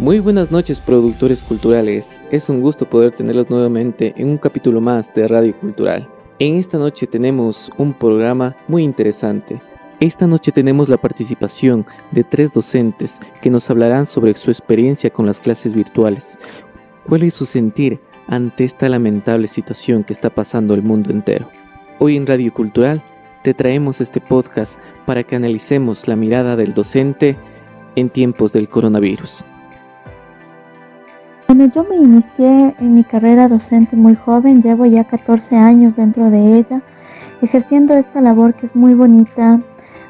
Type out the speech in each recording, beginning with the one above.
Muy buenas noches productores culturales, es un gusto poder tenerlos nuevamente en un capítulo más de Radio Cultural. En esta noche tenemos un programa muy interesante. Esta noche tenemos la participación de tres docentes que nos hablarán sobre su experiencia con las clases virtuales. ¿Cuál es su sentir ante esta lamentable situación que está pasando el mundo entero? Hoy en Radio Cultural te traemos este podcast para que analicemos la mirada del docente en tiempos del coronavirus. Bueno, yo me inicié en mi carrera docente muy joven, llevo ya 14 años dentro de ella, ejerciendo esta labor que es muy bonita,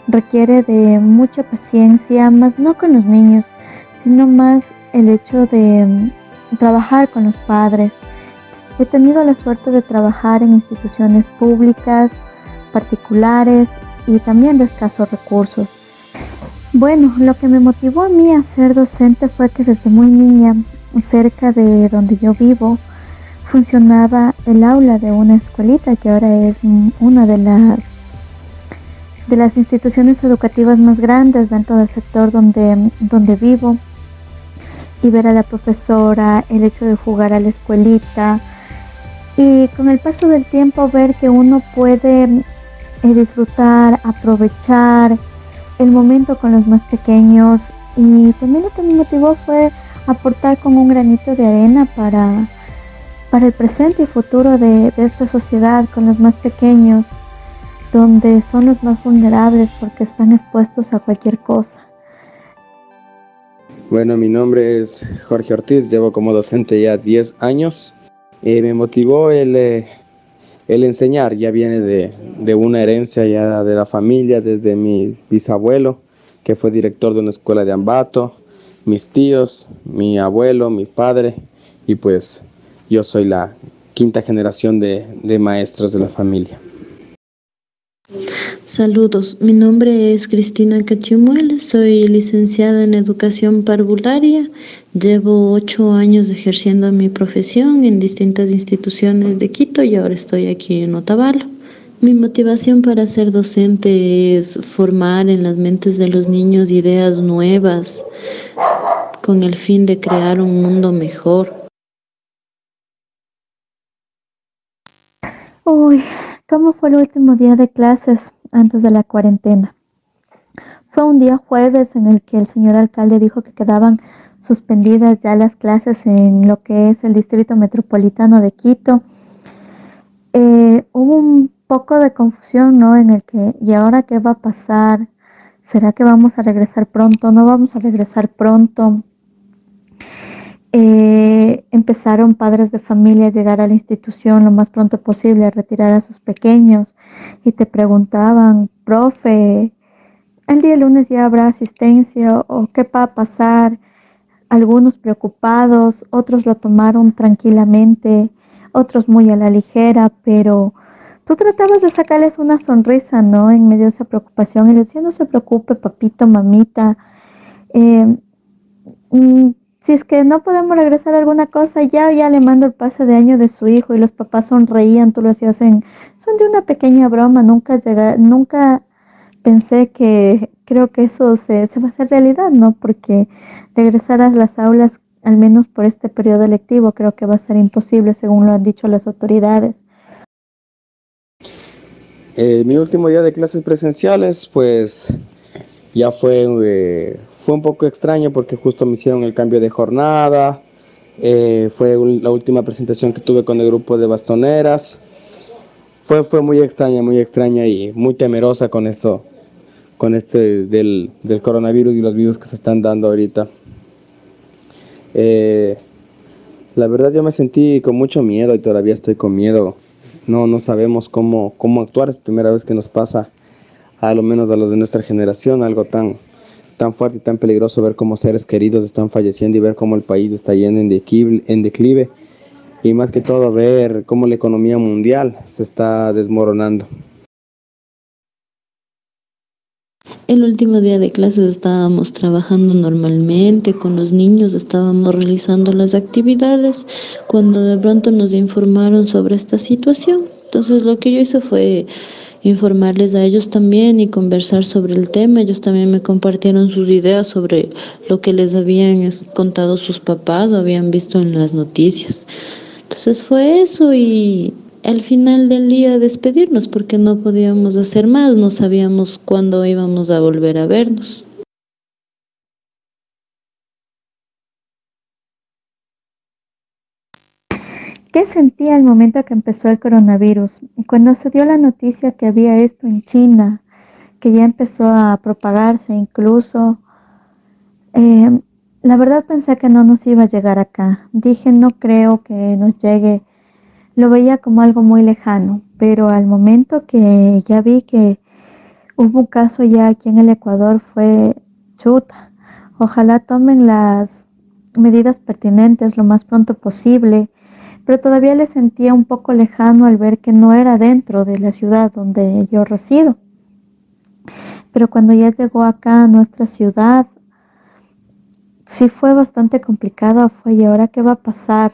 requiere de mucha paciencia, más no con los niños, sino más el hecho de mm, trabajar con los padres. He tenido la suerte de trabajar en instituciones públicas, particulares y también de escasos recursos. Bueno, lo que me motivó a mí a ser docente fue que desde muy niña cerca de donde yo vivo funcionaba el aula de una escuelita que ahora es una de las de las instituciones educativas más grandes dentro del sector donde, donde vivo. Y ver a la profesora, el hecho de jugar a la escuelita. Y con el paso del tiempo ver que uno puede eh, disfrutar, aprovechar el momento con los más pequeños. Y también lo que me motivó fue aportar con un granito de arena para, para el presente y futuro de, esta sociedad con los más pequeños, donde son los más vulnerables porque están expuestos a cualquier cosa. Bueno, mi nombre es Jorge Ortiz, llevo como docente ya 10 años. Eh, me motivó el, eh, el enseñar, ya viene de, de, una herencia ya de la familia, desde mi bisabuelo, que fue director de una escuela de Ambato, mis tíos, mi abuelo, mi padre y pues yo soy la quinta generación de, de maestros de la familia. Saludos, mi nombre es Cristina Cachimuel, soy licenciada en educación parvularia, llevo ocho años ejerciendo mi profesión en distintas instituciones de Quito y ahora estoy aquí en Otavalo. Mi motivación para ser docente es formar en las mentes de los niños ideas nuevas con el fin de crear un mundo mejor. Uy, ¿cómo fue el último día de clases antes de la cuarentena? Fue un día jueves en el que el señor alcalde dijo que quedaban suspendidas ya las clases en lo que es el distrito metropolitano de Quito. Eh, hubo un poco de confusión, ¿no? En el que, ¿y ahora qué va a pasar? ¿Será que vamos a regresar pronto? ¿No vamos a regresar pronto? Eh, empezaron padres de familia a llegar a la institución lo más pronto posible, a retirar a sus pequeños y te preguntaban, profe, el día lunes ya habrá asistencia o qué va a pasar. Algunos preocupados, otros lo tomaron tranquilamente, otros muy a la ligera, pero tú tratabas de sacarles una sonrisa, ¿no? En medio de esa preocupación y les decía, no se preocupe, papito, mamita. Eh, mm, si es que no podemos regresar a alguna cosa, ya, ya le mando el pase de año de su hijo y los papás sonreían, tú lo hacías en, son de una pequeña broma, nunca llega, nunca pensé que creo que eso se, se va a hacer realidad, ¿no? Porque regresar a las aulas, al menos por este periodo lectivo, creo que va a ser imposible, según lo han dicho las autoridades. Eh, mi último día de clases presenciales, pues ya fue, eh, fue un poco extraño porque justo me hicieron el cambio de jornada. Eh, fue la última presentación que tuve con el grupo de bastoneras. Fue, fue muy extraña, muy extraña y muy temerosa con esto, con este del, del coronavirus y los virus que se están dando ahorita. la verdad yo me sentí con mucho miedo y todavía estoy con miedo no, no sabemos cómo, cómo actuar. Es primera vez que nos pasa, a lo menos a los de nuestra generación, algo tan, tan fuerte y tan peligroso ver cómo seres queridos están falleciendo y ver cómo el país está yendo en en declive y más que todo ver cómo la economía mundial se está desmoronando. El último día de clases estábamos trabajando normalmente con los niños, estábamos realizando las actividades cuando de pronto nos informaron sobre esta situación. Entonces lo que yo hice fue informarles a ellos también y conversar sobre el tema. Ellos también me compartieron sus ideas sobre lo que les habían contado sus papás o habían visto en las noticias. Entonces fue eso y al final del día despedirnos porque no podíamos hacer más, no sabíamos cuándo íbamos a volver a vernos. ¿Qué sentía al momento que empezó el coronavirus? Cuando se dio la noticia que había esto en China, que ya empezó a propagarse incluso, eh, la verdad pensé que no nos iba a llegar acá. Dije, no creo que nos llegue lo veía como algo muy lejano, pero al momento que ya vi que hubo un caso ya aquí en el Ecuador fue chuta. Ojalá tomen las medidas pertinentes lo más pronto posible, pero todavía le sentía un poco lejano al ver que no era dentro de la ciudad donde yo resido. Pero cuando ya llegó acá a nuestra ciudad, sí fue bastante complicado, fue y ahora qué va a pasar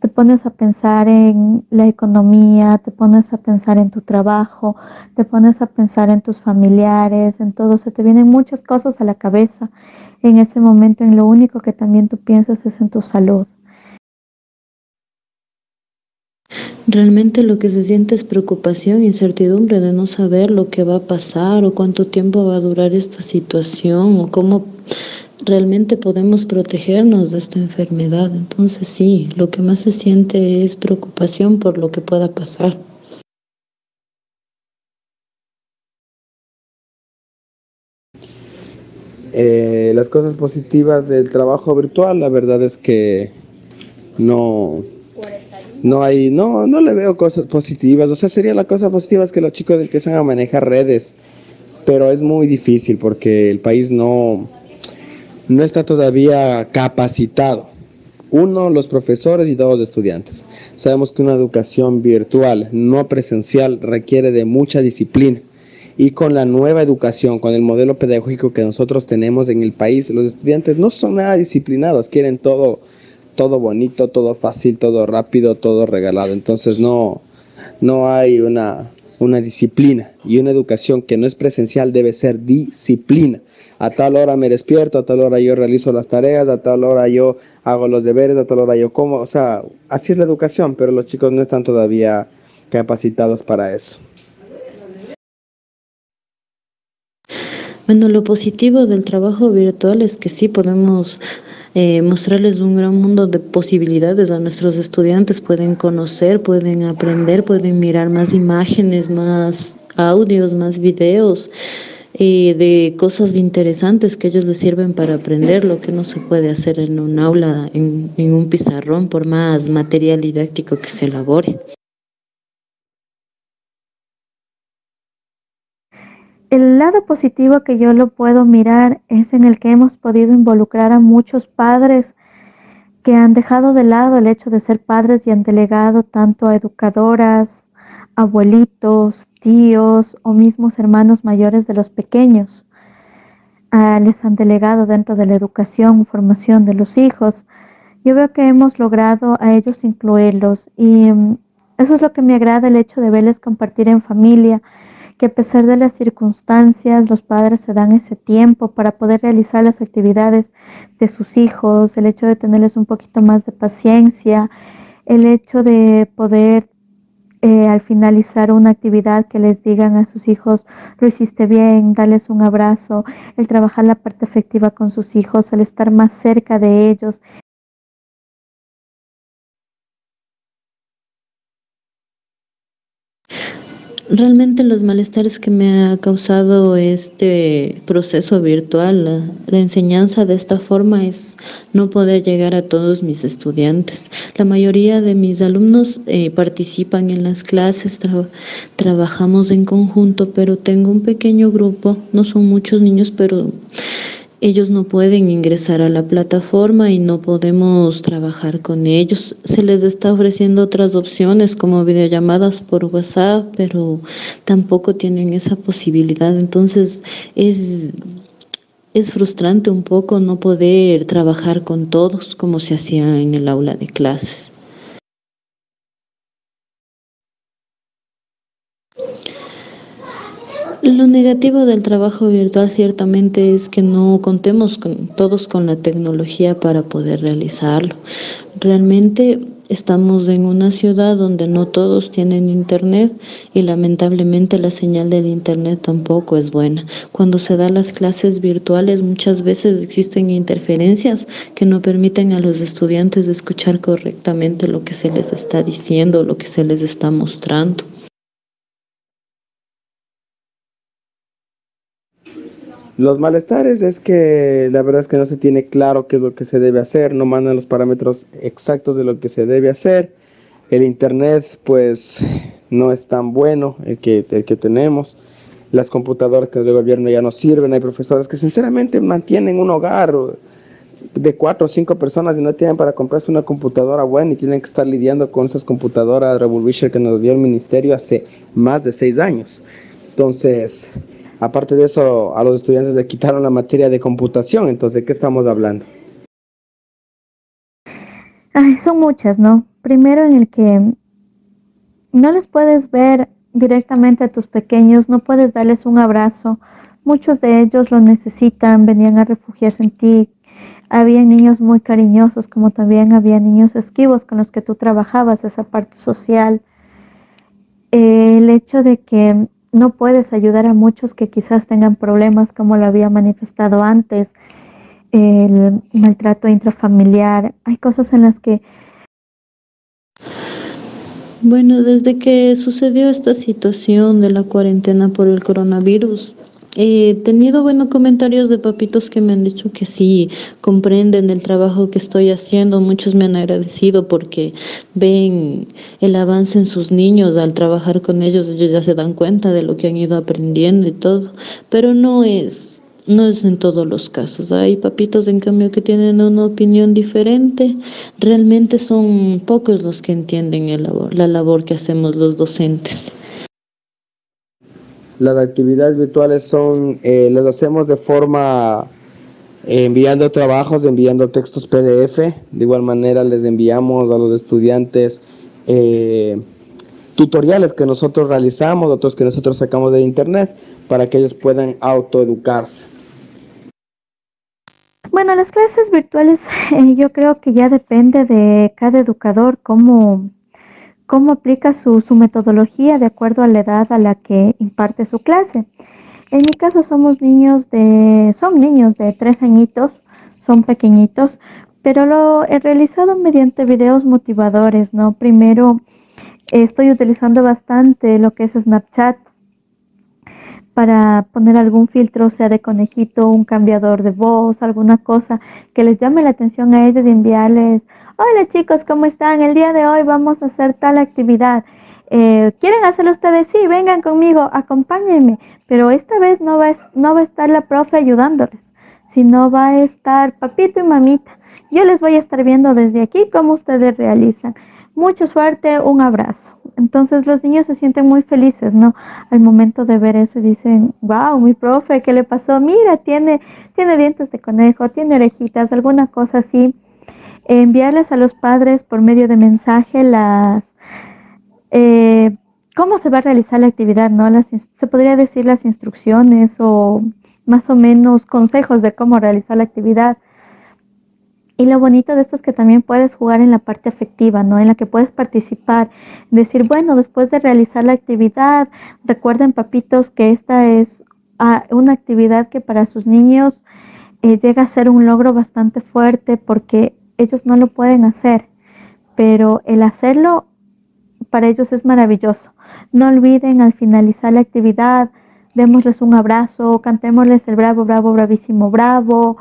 te pones a pensar en la economía, te pones a pensar en tu trabajo, te pones a pensar en tus familiares, en todo, se te vienen muchas cosas a la cabeza en ese momento, en lo único que también tú piensas es en tu salud. Realmente lo que se siente es preocupación, incertidumbre de no saber lo que va a pasar o cuánto tiempo va a durar esta situación o cómo realmente podemos protegernos de esta enfermedad. Entonces sí, lo que más se siente es preocupación por lo que pueda pasar. Eh, las cosas positivas del trabajo virtual, la verdad es que no, no hay, no, no le veo cosas positivas. O sea, sería la cosa positiva que los chicos empiezan a manejar redes, pero es muy difícil porque el país no, no está todavía capacitado. Uno, los profesores y dos, estudiantes. Sabemos que una educación virtual, no presencial, requiere de mucha disciplina. Y con la nueva educación, con el modelo pedagógico que nosotros tenemos en el país, los estudiantes no son nada disciplinados, quieren todo, todo bonito, todo fácil, todo rápido, todo regalado. Entonces no, no hay una, una disciplina y una educación que no es presencial debe ser disciplina a tal hora me despierto, a tal hora yo realizo las tareas, a tal hora yo hago los deberes, a tal hora yo como, o sea, así es la educación, pero los chicos no están todavía capacitados para eso. Bueno, lo positivo del trabajo virtual es que sí podemos eh, mostrarles un gran mundo de posibilidades a nuestros estudiantes. Pueden conocer, pueden aprender, pueden mirar más imágenes, más audios, más videos de cosas interesantes que ellos les sirven para aprender lo que no se puede hacer en un aula, en, en un pizarrón, por más material didáctico que se elabore. Lado positivo que yo lo puedo mirar es en el que hemos podido involucrar a muchos padres que han dejado de lado el hecho de ser padres y han delegado tanto a educadoras, abuelitos, tíos o mismos hermanos mayores de los pequeños. Ah, les han delegado dentro de la educación, formación de los hijos. Yo veo que hemos logrado a ellos incluirlos y mm, eso es lo que me agrada el hecho de verles compartir en familia, que a pesar de las circunstancias, los padres se dan ese tiempo para poder realizar las actividades de sus hijos, el hecho de tenerles un poquito más de paciencia, el hecho de poder eh, al finalizar una actividad que les digan a sus hijos, lo hiciste bien, darles un abrazo, el trabajar la parte efectiva con sus hijos, el estar más cerca de ellos, Realmente los malestares que me ha causado este proceso virtual, la, enseñanza de esta forma es no poder llegar a todos mis estudiantes. La mayoría de mis alumnos eh, participan en las clases, trabajamos en conjunto, pero tengo un pequeño grupo, no son muchos niños, pero ellos no pueden ingresar a la plataforma y no podemos trabajar con ellos. Se les está ofreciendo otras opciones como videollamadas por WhatsApp, pero tampoco tienen esa posibilidad. Entonces es, es frustrante un poco no poder trabajar con todos como se hacía en el aula de clases. Lo negativo del trabajo virtual ciertamente es que no contemos con, todos con la tecnología para poder realizarlo. Realmente estamos en una ciudad donde no todos tienen internet y lamentablemente la señal del internet tampoco es buena. Cuando se dan las clases virtuales muchas veces existen interferencias que no permiten a los estudiantes escuchar correctamente lo que se les está diciendo, lo que se les está mostrando. Los malestares es que la verdad es que no se tiene claro qué es lo que se debe hacer, no mandan los parámetros exactos de lo que se debe hacer. El internet pues no es tan bueno el que, el que tenemos. Las computadoras que nos dio el gobierno ya no sirven. Hay profesores que sinceramente mantienen un hogar de cuatro o cinco personas y no tienen para comprarse una computadora buena y tienen que estar lidiando con esas computadoras Revolution que nos dio el ministerio hace más de seis años. Entonces, Aparte de eso, a los estudiantes le quitaron la materia de computación, entonces, ¿de qué estamos hablando? Ay, son muchas, ¿no? Primero en el que no les puedes ver directamente a tus pequeños, no puedes darles un abrazo. Muchos de ellos lo necesitan, venían a refugiarse en ti. Había niños muy cariñosos, como también había niños esquivos con los que tú trabajabas esa parte social. el hecho de que no puedes ayudar a muchos que quizás tengan problemas como lo había manifestado antes, el maltrato intrafamiliar. Hay cosas en las que... Bueno, desde que sucedió esta situación de la cuarentena por el coronavirus, He tenido buenos comentarios de papitos que me han dicho que sí, comprenden el trabajo que estoy haciendo. Muchos me han agradecido porque ven el avance en sus niños al trabajar con ellos. Ellos ya se dan cuenta de lo que han ido aprendiendo y todo. Pero no es, no es en todos los casos. Hay papitos, en cambio, que tienen una opinión diferente. Realmente son pocos los que entienden el labor, la labor que hacemos los docentes. Las actividades virtuales son, eh, las hacemos de forma eh, enviando trabajos, enviando textos PDF. De igual manera les enviamos a los estudiantes eh, tutoriales que nosotros realizamos, otros que nosotros sacamos de internet, para que ellos puedan autoeducarse. Bueno, las clases virtuales yo creo que ya depende de cada educador cómo cómo aplica su, metodología de acuerdo a la edad a la que imparte su clase. En mi caso somos niños de, son niños de tres añitos, son pequeñitos, pero lo he realizado mediante videos motivadores, ¿no? Primero estoy utilizando bastante lo que es Snapchat para poner algún filtro, sea de conejito, un cambiador de voz, alguna cosa que les llame la atención a ellos y enviarles Hola chicos, ¿cómo están? El día de hoy vamos a hacer tal actividad. Eh, ¿Quieren hacerlo ustedes? Sí, vengan conmigo, acompáñenme. Pero esta vez no va, no va a estar la profe ayudándoles, sino va a estar papito y mamita. Yo les voy a estar viendo desde aquí cómo ustedes realizan. Mucho suerte, un abrazo. Entonces los niños se sienten muy felices, ¿no? Al momento de ver eso dicen, wow, mi profe, ¿qué le pasó? Mira, tiene, tiene dientes de conejo, tiene orejitas, alguna cosa así enviarles a los padres por medio de mensaje las eh, cómo se va a realizar la actividad, ¿no? se podría decir las instrucciones o más o menos consejos de cómo realizar la actividad. Y lo bonito de esto es que también puedes jugar en la parte afectiva, ¿no? En la que puedes participar, decir, bueno, después de realizar la actividad, recuerden, papitos, que esta es ah, una actividad que para sus niños eh, llega a ser un logro bastante fuerte porque ellos no lo pueden hacer, pero el hacerlo para ellos es maravilloso. No olviden al finalizar la actividad, démosles un abrazo, cantémosles el bravo, bravo, bravísimo, bravo,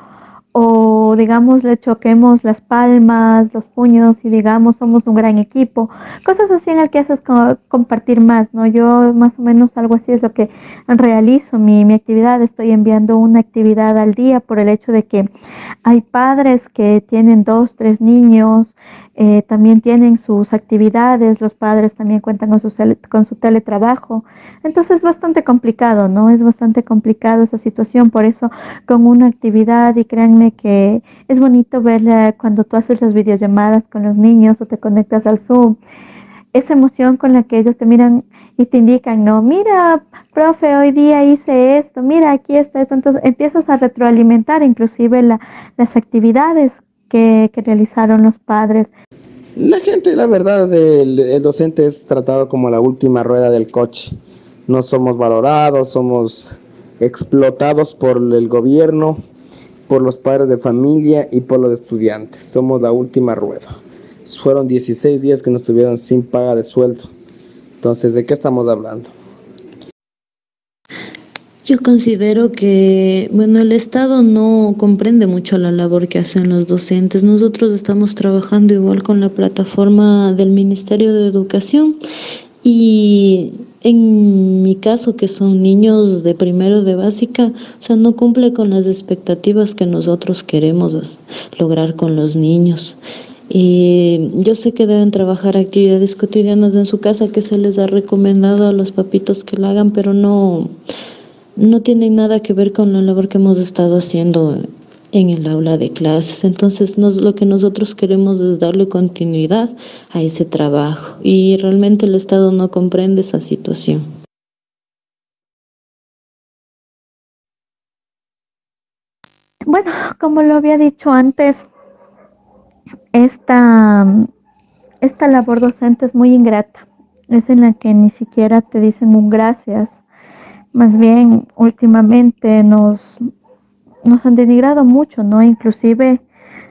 o digamos le choquemos las palmas, los puños y digamos somos un gran equipo, cosas así en el que haces compartir más, ¿no? Yo más o menos algo así es lo que realizo mi, mi actividad, estoy enviando una actividad al día por el hecho de que hay padres que tienen dos, tres niños, eh, también tienen sus actividades, los padres también cuentan con su, con su teletrabajo. Entonces es bastante complicado, ¿no? Es bastante complicado esa situación, por eso con una actividad y créanme que es bonito ver cuando tú haces las videollamadas con los niños o te conectas al Zoom. esa emoción con la que ellos te miran y te indican, no, mira, profe, hoy día hice esto, mira, aquí está esto. Entonces empiezas a retroalimentar inclusive las actividades que, realizaron los padres. La gente, la verdad, el, docente es tratado como la última rueda del coche. No somos valorados, somos explotados por el gobierno, por los padres de familia y por los estudiantes. Somos la última rueda. Fueron 16 días que nos tuvieron sin paga de sueldo. Entonces, ¿de qué estamos hablando? Yo considero que, bueno, el Estado no comprende mucho la labor que hacen los docentes. Nosotros estamos trabajando igual con la plataforma del Ministerio de Educación y en mi caso, que son niños de primero de básica, o sea, no cumple con las expectativas que nosotros queremos lograr con los niños. Y yo sé que deben trabajar actividades cotidianas en su casa que se les ha recomendado a los papitos que lo hagan, pero no, no tienen nada que ver con la labor que hemos estado haciendo en el aula de clases. Entonces nos, lo que nosotros queremos es darle continuidad a ese trabajo y realmente el Estado no comprende esa situación. Bueno, como lo había dicho antes, esta, esta labor docente es muy ingrata. Es en la que ni siquiera te dicen un gracias. Más bien, últimamente nos, nos han denigrado mucho, ¿no? Inclusive,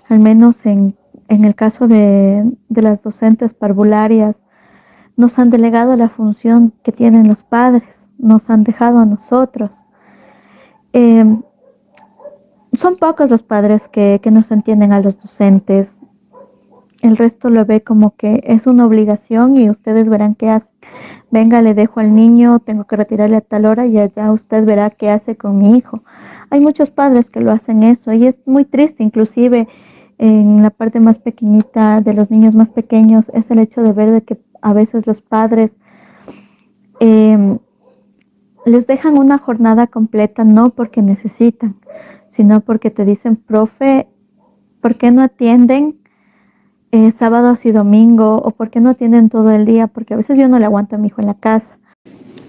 al menos en, el caso de, las docentes parvularias, nos han delegado la función que tienen los padres, nos han dejado a nosotros. Eh, son pocos los padres que, que nos entienden a los docentes, el resto lo ve como que es una obligación y ustedes verán qué hace. Venga, le dejo al niño, tengo que retirarle a tal hora y allá usted verá qué hace con mi hijo. Hay muchos padres que lo hacen eso y es muy triste, inclusive en la parte más pequeñita de los niños más pequeños, es el hecho de ver de que a veces los padres em, les dejan una jornada completa no porque necesitan, sino porque te dicen, profe, ¿por qué no atienden eh, sábados y domingo o por qué no tienen todo el día, porque a veces yo no le aguanto a mi hijo en la casa.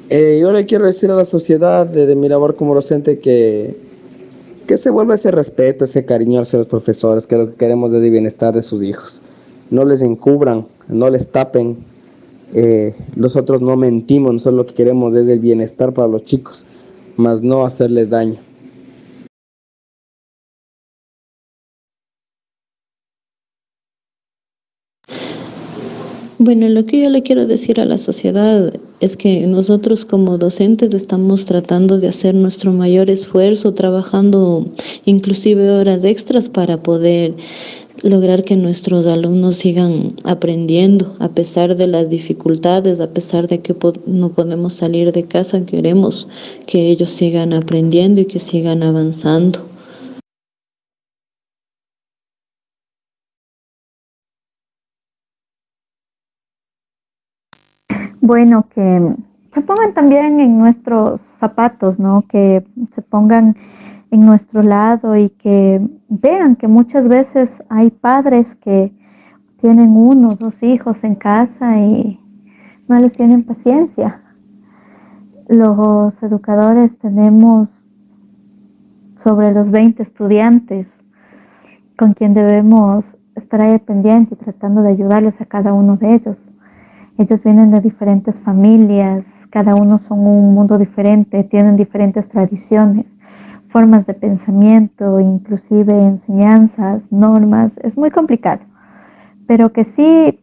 Eh, yo le quiero decir a la sociedad de, mi labor como docente que, que se vuelva ese respeto, ese cariño hacia los profesores, que lo que queremos es el bienestar de sus hijos. No les encubran, no les tapen. Eh, nosotros no mentimos, nosotros lo que queremos es el bienestar para los chicos, más no hacerles daño. Bueno, lo que yo le quiero decir a la sociedad es que nosotros como docentes estamos tratando de hacer nuestro mayor esfuerzo, trabajando inclusive horas extras para poder lograr que nuestros alumnos sigan aprendiendo a pesar de las dificultades, a pesar de que no podemos salir de casa, queremos que ellos sigan aprendiendo y que sigan avanzando. Bueno que se pongan también en nuestros zapatos, ¿no? Que se pongan en nuestro lado y que vean que muchas veces hay padres que tienen uno dos hijos en casa y no les tienen paciencia. Los educadores tenemos sobre los 20 estudiantes con quien debemos estar ahí pendiente y tratando de ayudarles a cada uno de ellos. Ellos vienen de diferentes familias, cada uno son un mundo diferente, tienen diferentes tradiciones, formas de pensamiento, inclusive enseñanzas, normas. Es muy complicado, pero que sí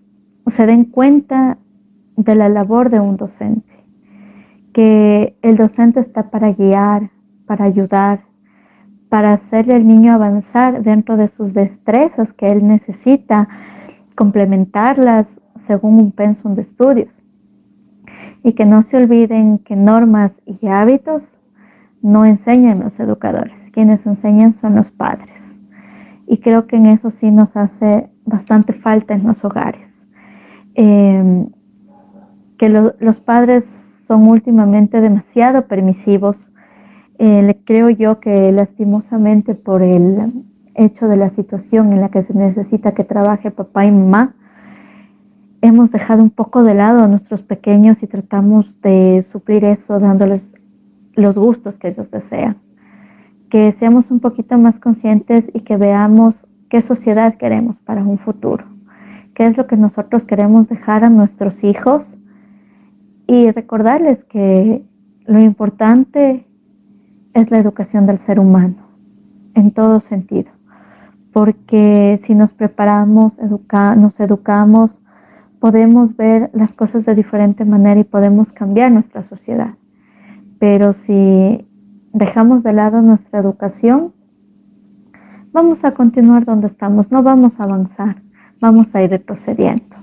se den cuenta de la labor de un docente, que el docente está para guiar, para ayudar, para hacerle al niño avanzar dentro de sus destrezas que él necesita, complementarlas según un pensum de estudios. Y que no se olviden que normas y hábitos no enseñan los educadores, quienes enseñan son los padres. Y creo que en eso sí nos hace bastante falta en los hogares. Em, que los padres son últimamente demasiado permisivos. Eh, creo yo que lastimosamente por el hecho de la situación en la que se necesita que trabaje papá y mamá, hemos dejado un poco de lado a nuestros pequeños y tratamos de suplir eso dándoles los gustos que ellos desean. Que seamos un poquito más conscientes y que veamos qué sociedad queremos para un futuro, qué es lo que nosotros queremos dejar a nuestros hijos. Y recordarles que lo importante es la educación del ser humano en todo sentido, porque si nos preparamos, nos educamos, podemos ver las cosas de diferente manera y podemos cambiar nuestra sociedad. Pero si dejamos de lado nuestra educación, vamos a continuar donde estamos, no vamos a avanzar, vamos a ir retrocediendo.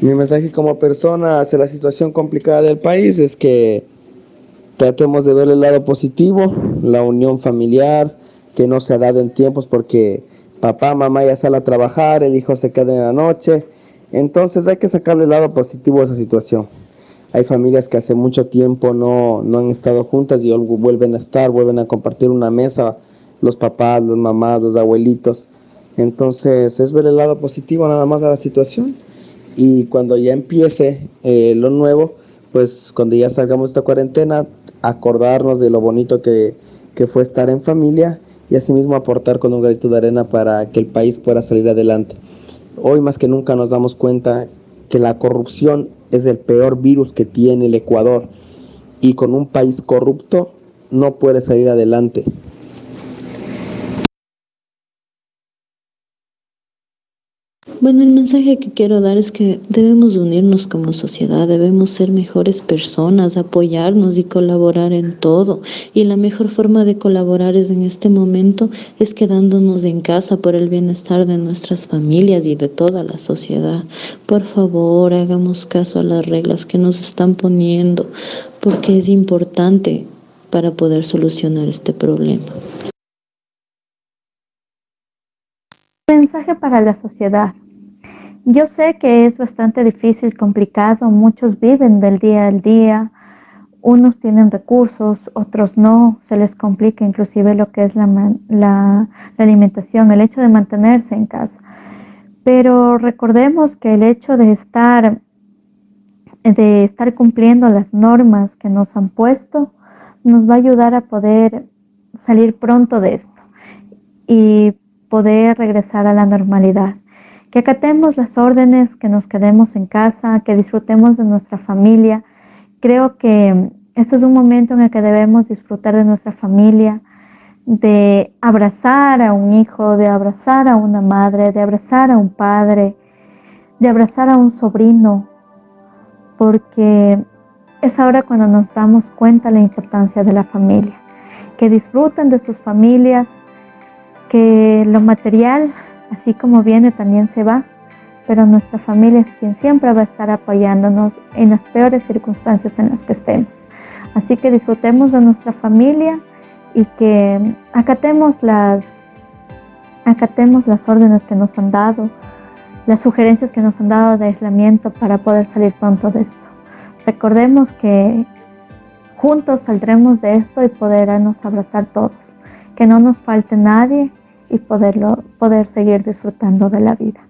Mi mensaje como persona hacia la situación complicada del país es que tratemos de ver el lado positivo, la unión familiar que no se ha dado en tiempos porque papá, mamá ya sale a trabajar, el hijo se queda en la noche. Entonces hay que sacarle el lado positivo a esa situación. Hay familias que hace mucho tiempo no, no han estado juntas y vuelven a estar, vuelven a compartir una mesa, los papás, las mamás, los abuelitos. Entonces es ver el lado positivo nada más a la situación y cuando ya empiece eh, lo nuevo, pues cuando ya salgamos de esta cuarentena, acordarnos de lo bonito que, que fue estar en familia y asimismo aportar con un granito de arena para que el país pueda salir adelante. Hoy más que nunca nos damos cuenta que la corrupción es el peor virus que tiene el Ecuador y con un país corrupto no puede salir adelante. Bueno, el mensaje que quiero dar es que debemos unirnos como sociedad, debemos ser mejores personas, apoyarnos y colaborar en todo. Y la mejor forma de colaborar es en este momento es quedándonos en casa por el bienestar de nuestras familias y de toda la sociedad. Por favor, hagamos caso a las reglas que nos están poniendo, porque es importante para poder solucionar este problema. Mensaje para la sociedad. Yo sé que es bastante difícil, complicado, muchos viven del día al día, unos tienen recursos, otros no, se les complica inclusive lo que es la, alimentación, el hecho de mantenerse en casa. Pero recordemos que el hecho de estar, de estar cumpliendo las normas que nos han puesto, nos va a ayudar a poder salir pronto de esto y poder regresar a la normalidad que acatemos las órdenes, que nos quedemos en casa, que disfrutemos de nuestra familia. Creo que este es un momento en el que debemos disfrutar de nuestra familia, de abrazar a un hijo, de abrazar a una madre, de abrazar a un padre, de abrazar a un sobrino, porque es ahora cuando nos damos cuenta la importancia de la familia, que disfruten de sus familias, que lo material Así como viene, también se va, pero nuestra familia es quien siempre va a estar apoyándonos en las peores circunstancias en las que estemos. Así que disfrutemos de nuestra familia y que acatemos las, acatemos las órdenes que nos han dado, las sugerencias que nos han dado de aislamiento para poder salir pronto de esto. Recordemos que juntos saldremos de esto y podernos abrazar todos, que no nos falte nadie y poderlo, poder seguir disfrutando de la vida.